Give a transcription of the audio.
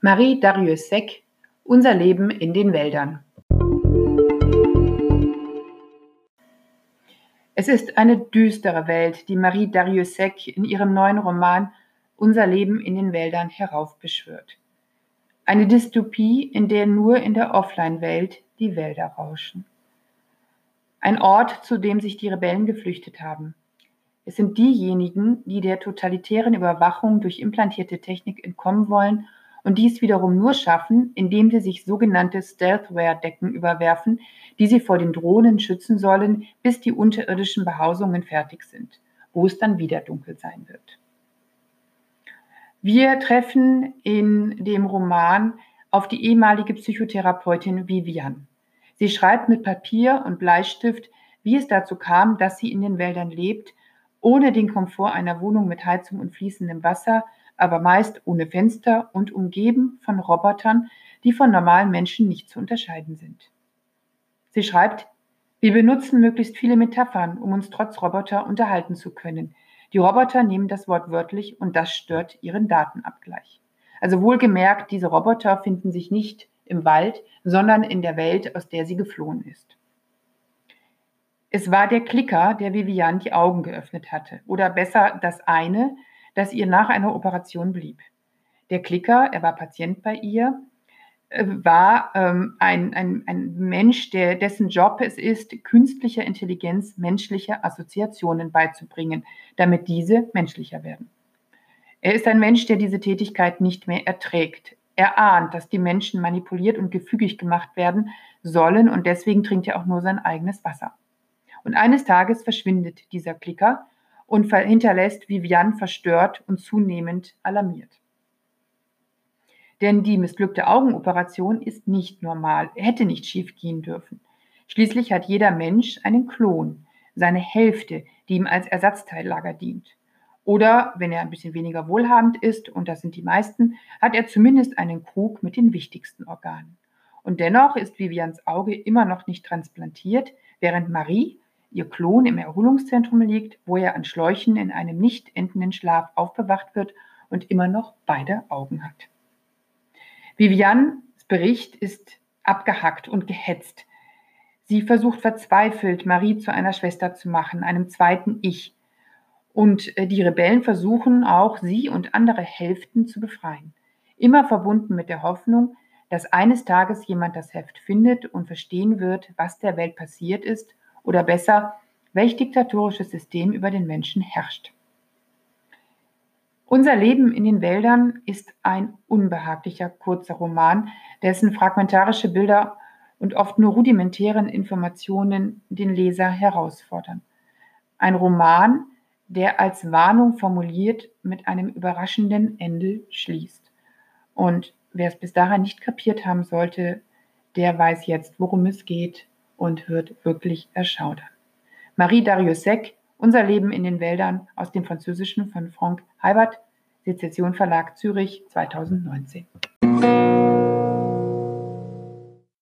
Marie Darrieussecq Unser Leben in den Wäldern Es ist eine düstere Welt, die Marie Darrieussecq in ihrem neuen Roman Unser Leben in den Wäldern heraufbeschwört. Eine Dystopie, in der nur in der Offline-Welt die Wälder rauschen. Ein Ort, zu dem sich die Rebellen geflüchtet haben. Es sind diejenigen, die der totalitären Überwachung durch implantierte Technik entkommen wollen und dies wiederum nur schaffen, indem sie sich sogenannte Stealthware-Decken überwerfen, die sie vor den Drohnen schützen sollen, bis die unterirdischen Behausungen fertig sind, wo es dann wieder dunkel sein wird. Wir treffen in dem Roman auf die ehemalige Psychotherapeutin Vivian. Sie schreibt mit Papier und Bleistift, wie es dazu kam, dass sie in den Wäldern lebt, ohne den Komfort einer Wohnung mit Heizung und fließendem Wasser, aber meist ohne Fenster und umgeben von Robotern, die von normalen Menschen nicht zu unterscheiden sind. Sie schreibt, wir benutzen möglichst viele Metaphern, um uns trotz Roboter unterhalten zu können. Die Roboter nehmen das Wort wörtlich und das stört ihren Datenabgleich. Also wohlgemerkt, diese Roboter finden sich nicht im Wald, sondern in der Welt, aus der sie geflohen ist. Es war der Klicker, der Vivian die Augen geöffnet hatte. Oder besser das eine, das ihr nach einer Operation blieb. Der Klicker, er war Patient bei ihr, äh, war ähm, ein, ein, ein Mensch, der, dessen Job es ist, künstlicher Intelligenz menschliche Assoziationen beizubringen, damit diese menschlicher werden. Er ist ein Mensch, der diese Tätigkeit nicht mehr erträgt. Er ahnt, dass die Menschen manipuliert und gefügig gemacht werden sollen und deswegen trinkt er auch nur sein eigenes Wasser. Und eines Tages verschwindet dieser Klicker und hinterlässt Vivian verstört und zunehmend alarmiert. Denn die missglückte Augenoperation ist nicht normal, hätte nicht schiefgehen dürfen. Schließlich hat jeder Mensch einen Klon, seine Hälfte, die ihm als Ersatzteillager dient. Oder, wenn er ein bisschen weniger wohlhabend ist, und das sind die meisten, hat er zumindest einen Krug mit den wichtigsten Organen. Und dennoch ist Vivians Auge immer noch nicht transplantiert, während Marie ihr Klon im Erholungszentrum liegt, wo er an Schläuchen in einem nicht endenden Schlaf aufbewacht wird und immer noch beide Augen hat. Vivians Bericht ist abgehackt und gehetzt. Sie versucht verzweifelt, Marie zu einer Schwester zu machen, einem zweiten Ich. Und äh, die Rebellen versuchen auch, sie und andere Hälften zu befreien. Immer verbunden mit der Hoffnung, dass eines Tages jemand das Heft findet und verstehen wird, was der Welt passiert ist oder besser, welch diktatorisches System über den Menschen herrscht. Unser Leben in den Wäldern ist ein unbehaglicher kurzer Roman, dessen fragmentarische Bilder und oft nur rudimentären Informationen den Leser herausfordern. Ein Roman, der als Warnung formuliert mit einem überraschenden Ende schließt. Und wer es bis dahin nicht kapiert haben sollte, der weiß jetzt, worum es geht und wird wirklich erschaudern. Marie Darrieussecq, Unser Leben in den Wäldern aus dem Französischen von Franck Heibert, Sezession Verlag Zürich 2019.